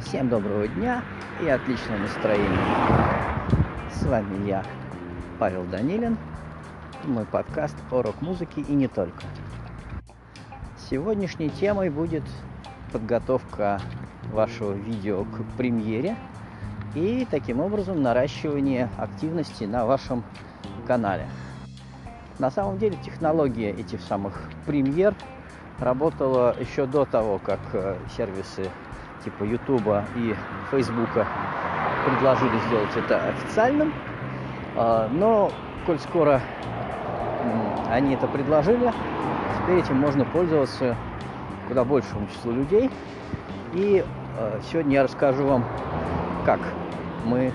Всем доброго дня и отличного настроения. С вами я, Павел Данилин, мой подкаст о рок-музыке и не только. Сегодняшней темой будет подготовка вашего видео к премьере и таким образом наращивание активности на вашем канале. На самом деле технология этих самых премьер работала еще до того, как э, сервисы типа Ютуба и Фейсбука предложили сделать это официальным. А, но, коль скоро они это предложили, теперь этим можно пользоваться куда большему числу людей. И а, сегодня я расскажу вам, как мы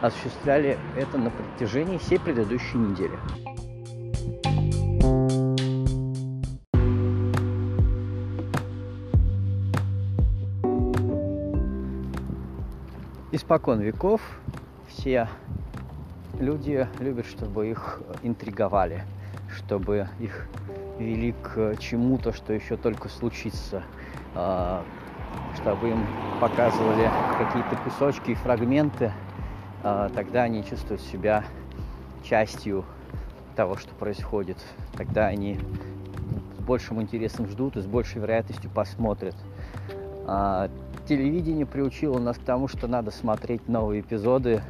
осуществляли это на протяжении всей предыдущей недели. Испокон веков все люди любят, чтобы их интриговали, чтобы их вели к чему-то, что еще только случится, а, чтобы им показывали какие-то кусочки и фрагменты, а, тогда они чувствуют себя частью того, что происходит. Тогда они с большим интересом ждут и с большей вероятностью посмотрят. А, телевидение приучило нас к тому, что надо смотреть новые эпизоды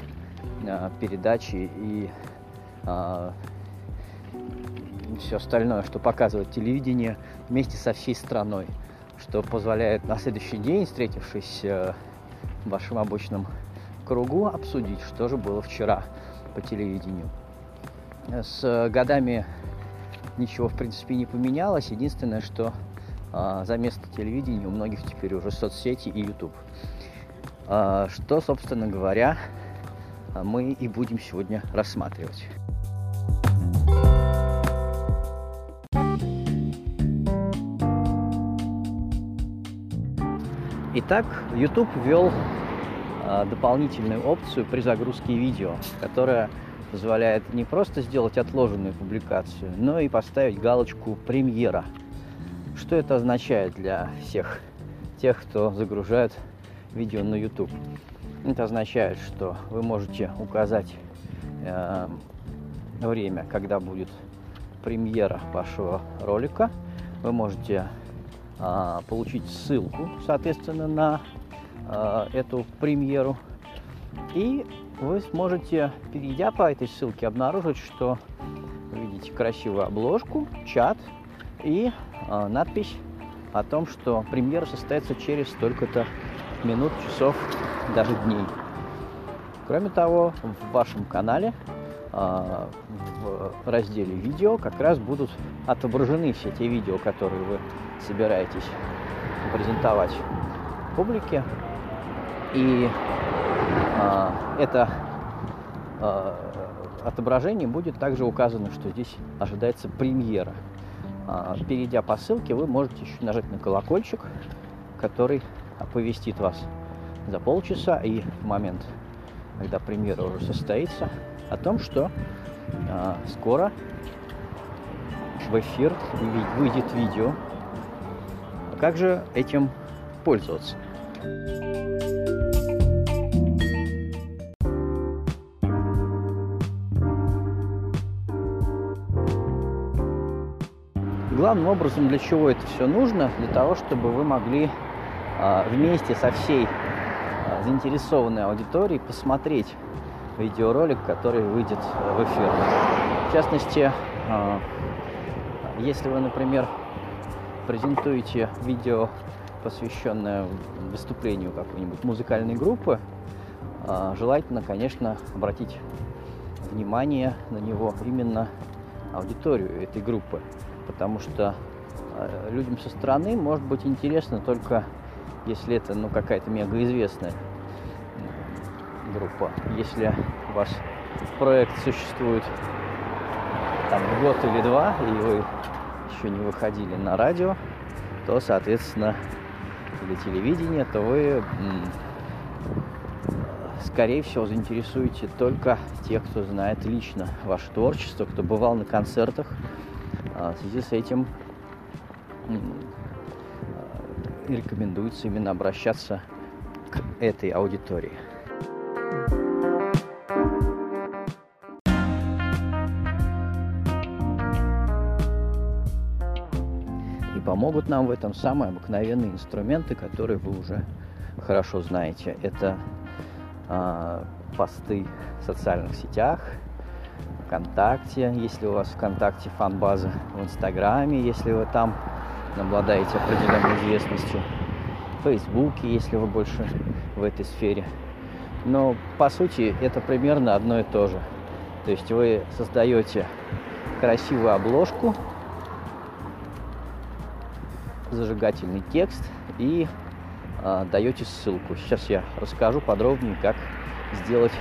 э, передачи и э, все остальное, что показывает телевидение вместе со всей страной, что позволяет на следующий день, встретившись э, в вашем обычном кругу, обсудить, что же было вчера по телевидению. С годами ничего, в принципе, не поменялось. Единственное, что а, за место телевидения у многих теперь уже соцсети и YouTube. А, что, собственно говоря, мы и будем сегодня рассматривать. Итак, YouTube ввел а, дополнительную опцию при загрузке видео, которая позволяет не просто сделать отложенную публикацию, но и поставить галочку «Премьера», что это означает для всех тех, кто загружает видео на YouTube? Это означает, что вы можете указать э, время, когда будет премьера вашего ролика. Вы можете э, получить ссылку, соответственно, на э, эту премьеру. И вы сможете, перейдя по этой ссылке, обнаружить, что видите красивую обложку, чат и э, надпись о том, что премьера состоится через столько-то минут, часов, даже дней. Кроме того, в вашем канале э, в разделе видео как раз будут отображены все те видео, которые вы собираетесь презентовать публике. И э, это э, отображение будет также указано, что здесь ожидается премьера. А, перейдя по ссылке, вы можете еще нажать на колокольчик, который оповестит вас за полчаса и в момент, когда премьера уже состоится, о том, что а, скоро в эфир выйдет видео. Как же этим пользоваться? Главным образом, для чего это все нужно? Для того, чтобы вы могли а, вместе со всей а, заинтересованной аудиторией посмотреть видеоролик, который выйдет в эфир. В частности, а, если вы, например, презентуете видео, посвященное выступлению какой-нибудь музыкальной группы, желательно, конечно, обратить внимание на него именно аудиторию этой группы потому что э, людям со стороны может быть интересно только если это ну, какая-то мегаизвестная группа. Если у вас проект существует там год или два, и вы еще не выходили на радио, то, соответственно, или телевидение, то вы, скорее всего, заинтересуете только тех, кто знает лично ваше творчество, кто бывал на концертах, в связи с этим рекомендуется именно обращаться к этой аудитории. И помогут нам в этом самые обыкновенные инструменты, которые вы уже хорошо знаете. Это э, посты в социальных сетах, ВКонтакте, если у вас ВКонтакте фан-база, в Инстаграме, если вы там обладаете определенной известностью, в Фейсбуке, если вы больше в этой сфере. Но по сути это примерно одно и то же. То есть вы создаете красивую обложку, зажигательный текст и э, даете ссылку. Сейчас я расскажу подробнее, как сделать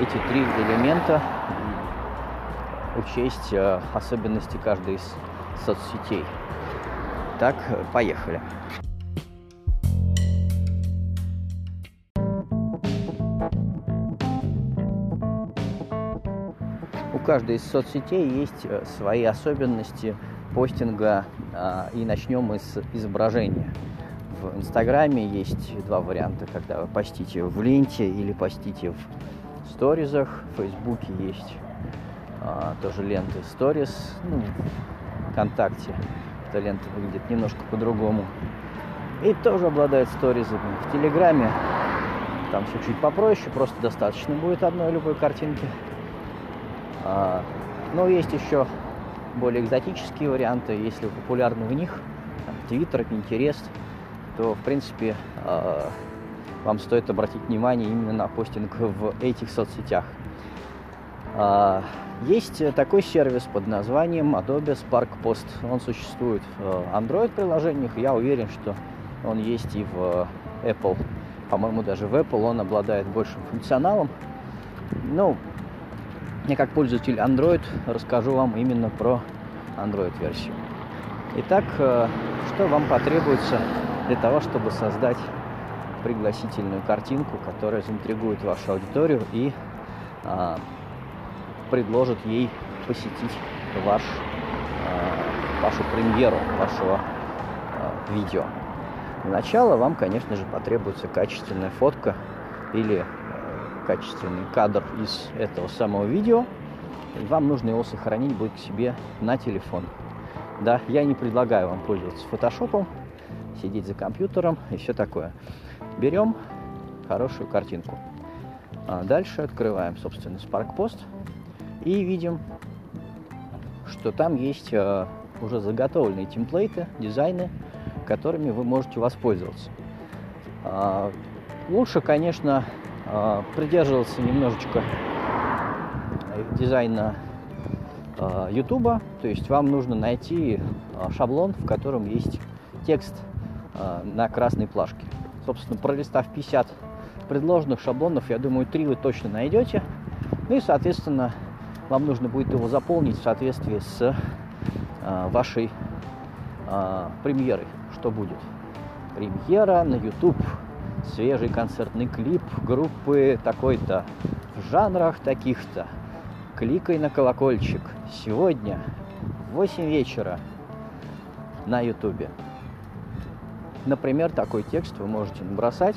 эти три элемента учесть э, особенности каждой из соцсетей. Так, поехали. У каждой из соцсетей есть э, свои особенности постинга, а, и начнем из изображения. В Инстаграме есть два варианта, когда вы постите в ленте или постите в сторизах. В Фейсбуке есть а, тоже ленты Stories, ну, ВКонтакте эта лента выглядит немножко по-другому. И тоже обладает сторизами. В Телеграме там все чуть попроще, просто достаточно будет одной любой картинки. А, но есть еще более экзотические варианты, если популярны в них, Твиттер, Pinterest, то, в принципе, а, вам стоит обратить внимание именно на постинг в этих соцсетях. А, есть такой сервис под названием Adobe Spark Post. Он существует в Android-приложениях. Я уверен, что он есть и в Apple. По-моему, даже в Apple он обладает большим функционалом. Ну, я как пользователь Android расскажу вам именно про Android-версию. Итак, э, что вам потребуется для того, чтобы создать пригласительную картинку, которая заинтригует вашу аудиторию и а, предложит ей посетить ваш, э, вашу премьеру вашего э, видео. Для начала вам, конечно же, потребуется качественная фотка или э, качественный кадр из этого самого видео. Вам нужно его сохранить будет к себе на телефон. Да, я не предлагаю вам пользоваться фотошопом, сидеть за компьютером и все такое. Берем хорошую картинку. А дальше открываем, собственно, Spark Post и видим, что там есть э, уже заготовленные темплейты, дизайны, которыми вы можете воспользоваться. Э, лучше, конечно, э, придерживаться немножечко дизайна YouTube, то есть вам нужно найти шаблон, в котором есть текст на красной плашке. Собственно, пролистав 50 предложенных шаблонов, я думаю, 3 вы точно найдете. Ну и, соответственно, вам нужно будет его заполнить в соответствии с э, вашей э, премьерой. Что будет? Премьера на YouTube, свежий концертный клип группы такой-то, в жанрах таких-то. Кликай на колокольчик. Сегодня в 8 вечера на YouTube. Например, такой текст вы можете набросать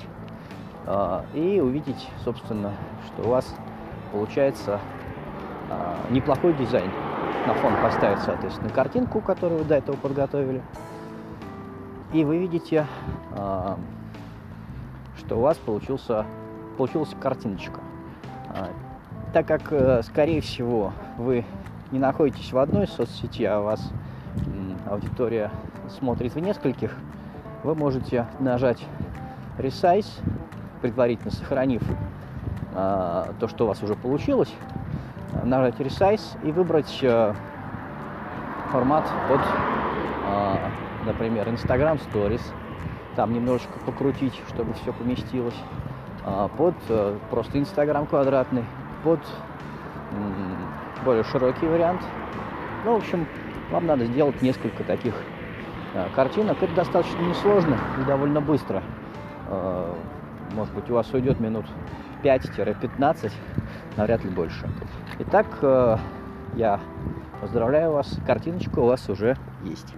э, и увидеть, собственно, что у вас получается неплохой дизайн. На фон поставить, соответственно, картинку, которую вы до этого подготовили. И вы видите, а, что у вас получился, получилась картиночка. А, так как, э, скорее всего, вы не находитесь в одной соцсети, а у вас аудитория смотрит в нескольких, вы можете нажать Resize, предварительно сохранив то, что у вас уже получилось, нажать Resize и выбрать э, формат под, э, например, Instagram Stories. Там немножечко покрутить, чтобы все поместилось. Э, под просто Instagram квадратный, под более широкий вариант. Ну, в общем, вам надо сделать несколько таких картинок. Это достаточно несложно и довольно быстро. Может быть, у вас уйдет минут 5-15, навряд ли больше. Итак, э, я поздравляю вас, картиночка у вас уже есть.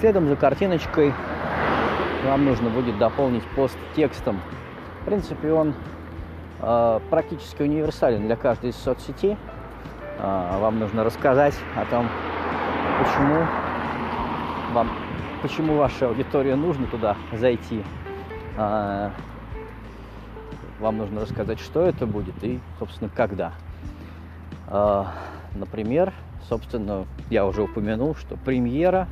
Следом за картиночкой вам нужно будет дополнить пост текстом. В принципе, он э, практически универсален для каждой из соцсетей. Э, вам нужно рассказать о том, почему вам, почему ваша аудитория нужно туда зайти. Э, вам нужно рассказать, что это будет и, собственно, когда. Э, например, собственно, я уже упомянул, что премьера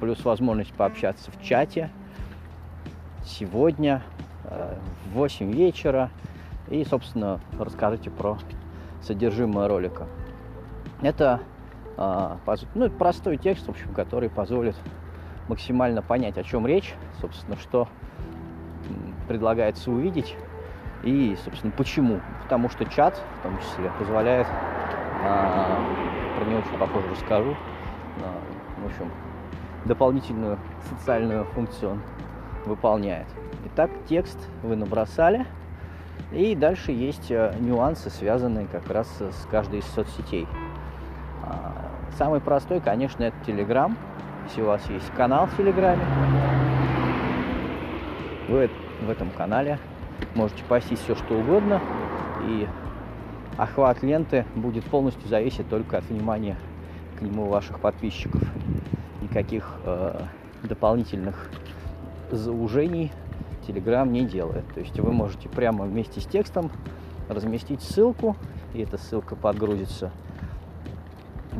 плюс возможность пообщаться в чате сегодня э, в 8 вечера. И, собственно, расскажите про содержимое ролика. Это э, ну, простой текст, в общем, который позволит максимально понять, о чем речь, собственно, что предлагается увидеть и, собственно, почему. Потому что чат, в том числе, позволяет, э, про него чуть попозже расскажу, э, в общем, дополнительную социальную функцию выполняет. Итак, текст вы набросали, и дальше есть э, нюансы, связанные как раз с каждой из соцсетей. Самый простой, конечно, это Telegram. Если у вас есть канал в Телеграме, вы в этом канале можете постить все, что угодно, и охват ленты будет полностью зависеть только от внимания к нему ваших подписчиков никаких э, дополнительных заужений Telegram не делает. То есть вы можете прямо вместе с текстом разместить ссылку, и эта ссылка подгрузится,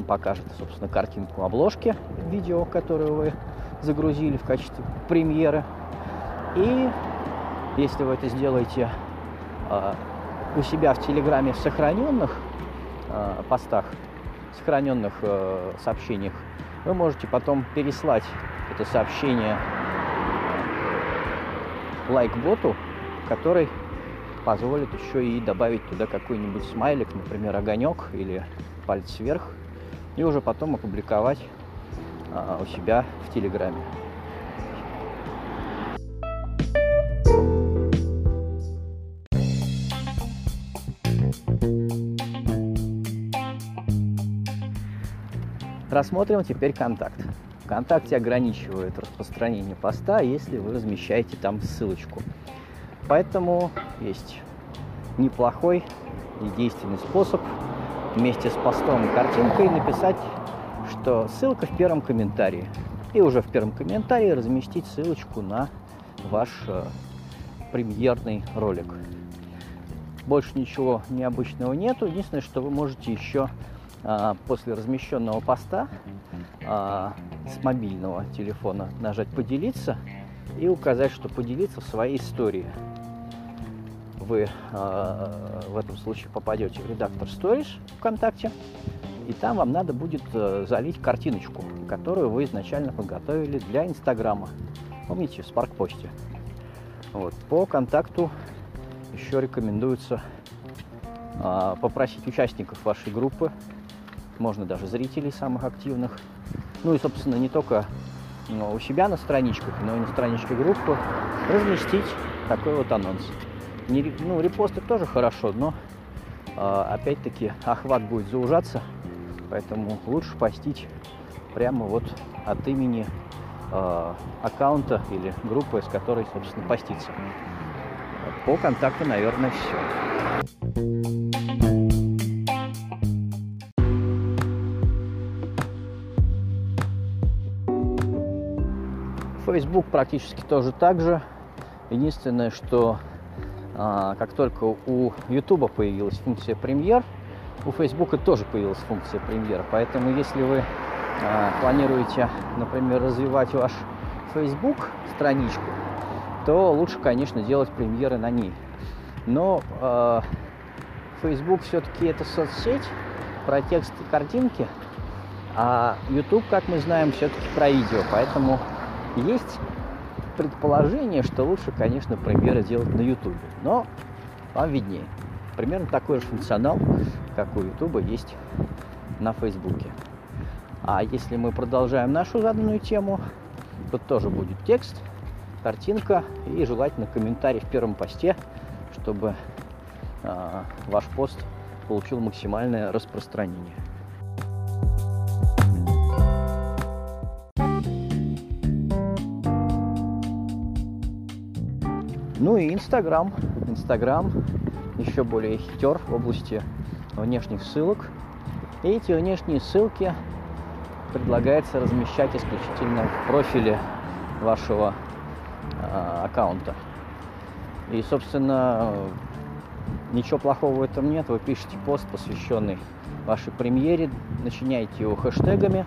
покажет, собственно, картинку обложки видео, которое вы загрузили в качестве премьеры. И если вы это сделаете э, у себя в Телеграме в сохраненных э, постах, сохраненных э, сообщениях, вы можете потом переслать это сообщение лайк-боту, который позволит еще и добавить туда какой-нибудь смайлик, например, огонек или палец вверх, и уже потом опубликовать а, у себя в Телеграме. Рассмотрим теперь контакт. ВКонтакте ограничивает распространение поста, если вы размещаете там ссылочку. Поэтому есть неплохой и действенный способ вместе с постом и картинкой написать, что ссылка в первом комментарии. И уже в первом комментарии разместить ссылочку на ваш э, премьерный ролик. Больше ничего необычного нету. Единственное, что вы можете еще а, после размещенного поста а, с мобильного телефона нажать «Поделиться» и указать, что поделиться в своей истории. Вы а, в этом случае попадете в редактор Stories ВКонтакте, и там вам надо будет э, залить картиночку, которую вы изначально подготовили для Инстаграма. Помните, в Спаркпосте. Вот. По контакту еще рекомендуется попросить участников вашей группы можно даже зрителей самых активных. Ну и, собственно, не только ну, у себя на страничках, но и на страничке группы разместить такой вот анонс. Не, ну, репосты тоже хорошо, но э, опять-таки охват будет заужаться, поэтому лучше постить прямо вот от имени э, аккаунта или группы, с которой, собственно, поститься. По контакту, наверное, все. Facebook практически тоже так же. Единственное, что а, как только у YouTube появилась функция премьер, у Facebook тоже появилась функция премьер. Поэтому если вы а, планируете, например, развивать ваш Facebook страничку, то лучше, конечно, делать премьеры на ней. Но э, Facebook все-таки это соцсеть про текст и картинки, а YouTube, как мы знаем, все-таки про видео. Поэтому есть предположение, что лучше, конечно, премьеры делать на YouTube. Но вам виднее. Примерно такой же функционал, как у YouTube, есть на Фейсбуке. А если мы продолжаем нашу заданную тему, тут тоже будет текст, картинка и желательно комментарий в первом посте, чтобы э, ваш пост получил максимальное распространение. Ну и Инстаграм. Инстаграм еще более хитер в области внешних ссылок. И эти внешние ссылки предлагается размещать исключительно в профиле вашего э, аккаунта. И, собственно, ничего плохого в этом нет. Вы пишете пост, посвященный вашей премьере, начиняете его хэштегами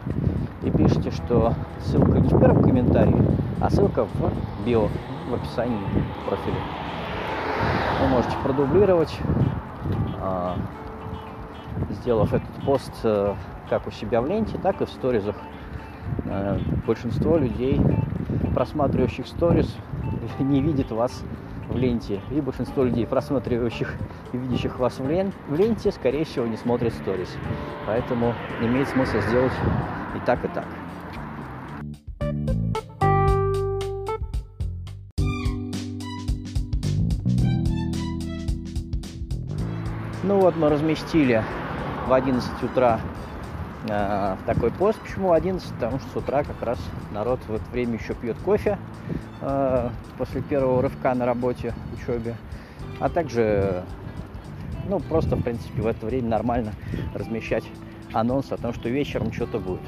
и пишите, что ссылка не в первом комментарии, а ссылка в био, в описании профиля. Вы можете продублировать, а, сделав этот пост э, как у себя в ленте, так и в сторизах. Э, большинство людей, просматривающих сторис, не видит вас в ленте. И большинство людей, просматривающих и видящих вас в, лен, в ленте, скорее всего, не смотрят сторис. Поэтому имеет смысл сделать и так, и так. Вот мы разместили в 11 утра э, такой пост. Почему 11? Потому что с утра как раз народ в это время еще пьет кофе э, после первого рывка на работе, учебе. А также, ну, просто, в принципе, в это время нормально размещать анонс о том, что вечером что-то будет.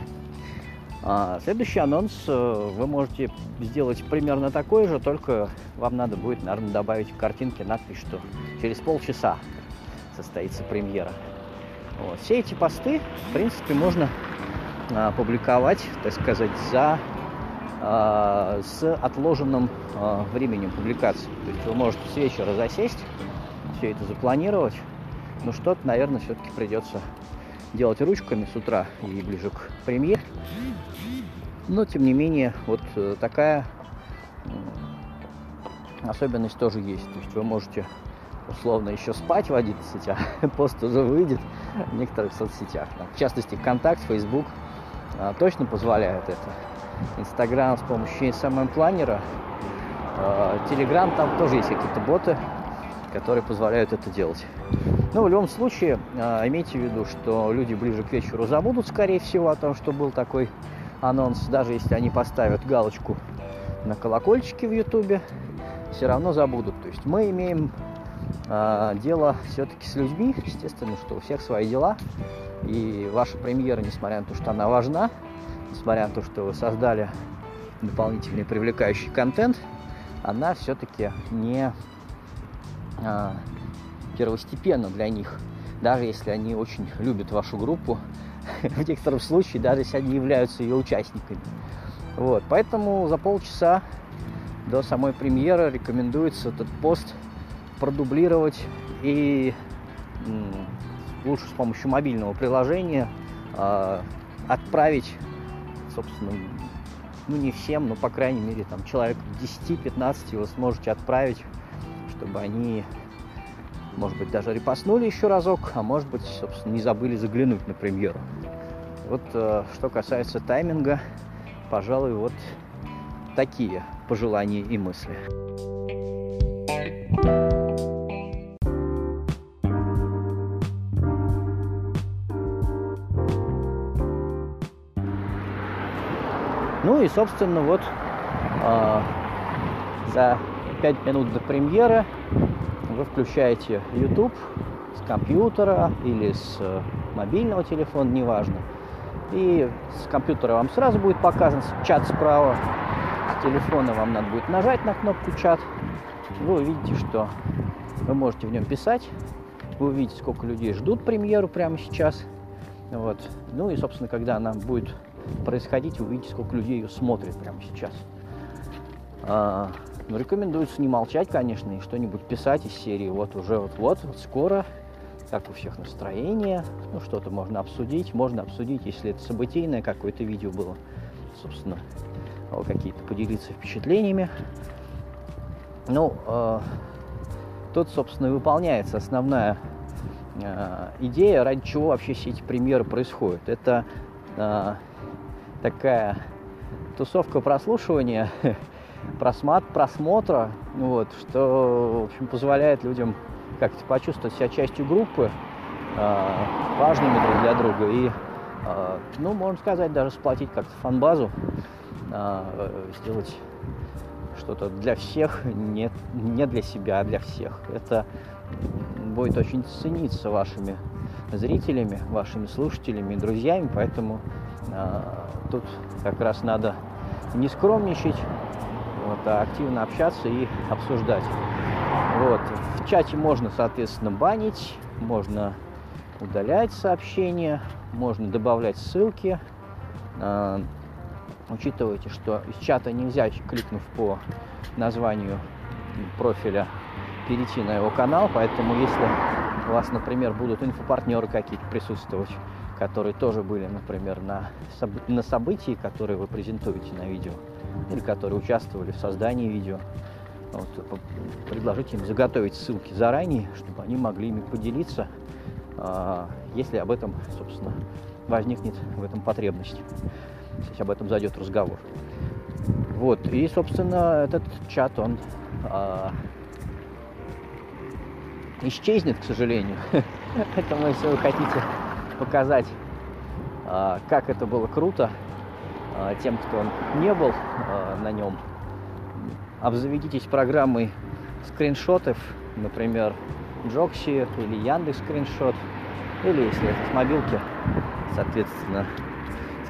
А следующий анонс э, вы можете сделать примерно такой же, только вам надо будет, наверное, добавить в картинке надпись, что через полчаса состоится премьера. Вот. Все эти посты, в принципе, можно а, публиковать, так сказать, за а, с отложенным а, временем публикации. То есть вы можете с вечера засесть, все это запланировать, но что-то, наверное, все-таки придется делать ручками с утра и ближе к премьере. Но, тем не менее, вот э, такая особенность тоже есть. То есть вы можете условно еще спать в 11, а пост уже выйдет в некоторых соцсетях. В частности, ВКонтакт, Facebook а, точно позволяют это. Инстаграм с помощью SMM-планера. Телеграм, там тоже есть какие-то боты, которые позволяют это делать. Но в любом случае, а, имейте в виду, что люди ближе к вечеру забудут, скорее всего, о том, что был такой анонс, даже если они поставят галочку на колокольчике в Ютубе, все равно забудут. То есть мы имеем а, дело все-таки с людьми. Естественно, что у всех свои дела. И ваша премьера, несмотря на то, что она важна, несмотря на то, что вы создали дополнительный привлекающий контент, она все-таки не а, первостепенна для них. Даже если они очень любят вашу группу, в некотором случае, даже если они являются ее участниками. Вот, поэтому за полчаса до самой премьеры рекомендуется этот пост продублировать и лучше с помощью мобильного приложения э, отправить, собственно, ну не всем, но по крайней мере там человек 10-15 вы сможете отправить, чтобы они, может быть, даже репостнули еще разок, а может быть, собственно, не забыли заглянуть на премьеру. Вот э, что касается тайминга, пожалуй, вот такие пожелания и мысли. И, собственно, вот э, за 5 минут до премьеры вы включаете YouTube с компьютера или с э, мобильного телефона, неважно. И с компьютера вам сразу будет показан чат справа. С телефона вам надо будет нажать на кнопку чат. Вы увидите, что вы можете в нем писать. Вы увидите, сколько людей ждут премьеру прямо сейчас. Вот. Ну и, собственно, когда она будет происходить, вы увидите, сколько людей ее смотрит прямо сейчас. А, но ну, рекомендуется не молчать, конечно, и что-нибудь писать из серии вот уже вот-вот, вот скоро, как у всех настроение, ну что-то можно обсудить, можно обсудить, если это событийное какое-то видео было, собственно, какие-то поделиться впечатлениями. Ну, э, тут, собственно, и выполняется основная э, идея, ради чего вообще все эти премьеры происходят. Это такая тусовка прослушивания, просмат, просмотра, вот, что, в общем, позволяет людям как-то почувствовать себя частью группы, э, важными друг для друга и, э, ну, можно сказать, даже сплотить как-то фан-базу, э, сделать что-то для всех, не, не для себя, а для всех. Это будет очень цениться вашими зрителями, вашими слушателями, друзьями, поэтому тут как раз надо не скромничать, вот, а активно общаться и обсуждать. Вот. В чате можно, соответственно, банить, можно удалять сообщения, можно добавлять ссылки. Э, учитывайте, что из чата нельзя, кликнув по названию профиля, перейти на его канал, поэтому если у вас, например, будут инфопартнеры какие-то присутствовать, которые тоже были, например, на, на событии, которые вы презентуете на видео, или которые участвовали в создании видео, вот, предложите им заготовить ссылки заранее, чтобы они могли ими поделиться, а, если об этом, собственно, возникнет в этом потребность, если об этом зайдет разговор. Вот, и, собственно, этот чат, он а, исчезнет, к сожалению. Поэтому, если вы хотите показать, а, как это было круто а, тем, кто не был а, на нем, обзаведитесь программой скриншотов, например, Джокси или Яндекс скриншот, или если это с мобилки, соответственно,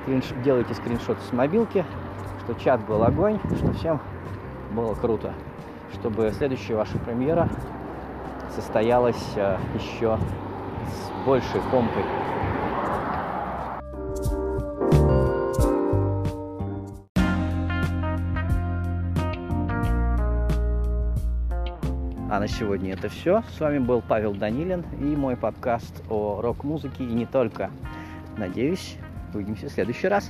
скринш... делайте скриншот с мобилки, что чат был огонь, что всем было круто, чтобы следующая ваша премьера состоялась еще с большей помкой. А на сегодня это все. С вами был Павел Данилин и мой подкаст о рок-музыке и не только. Надеюсь, увидимся в следующий раз.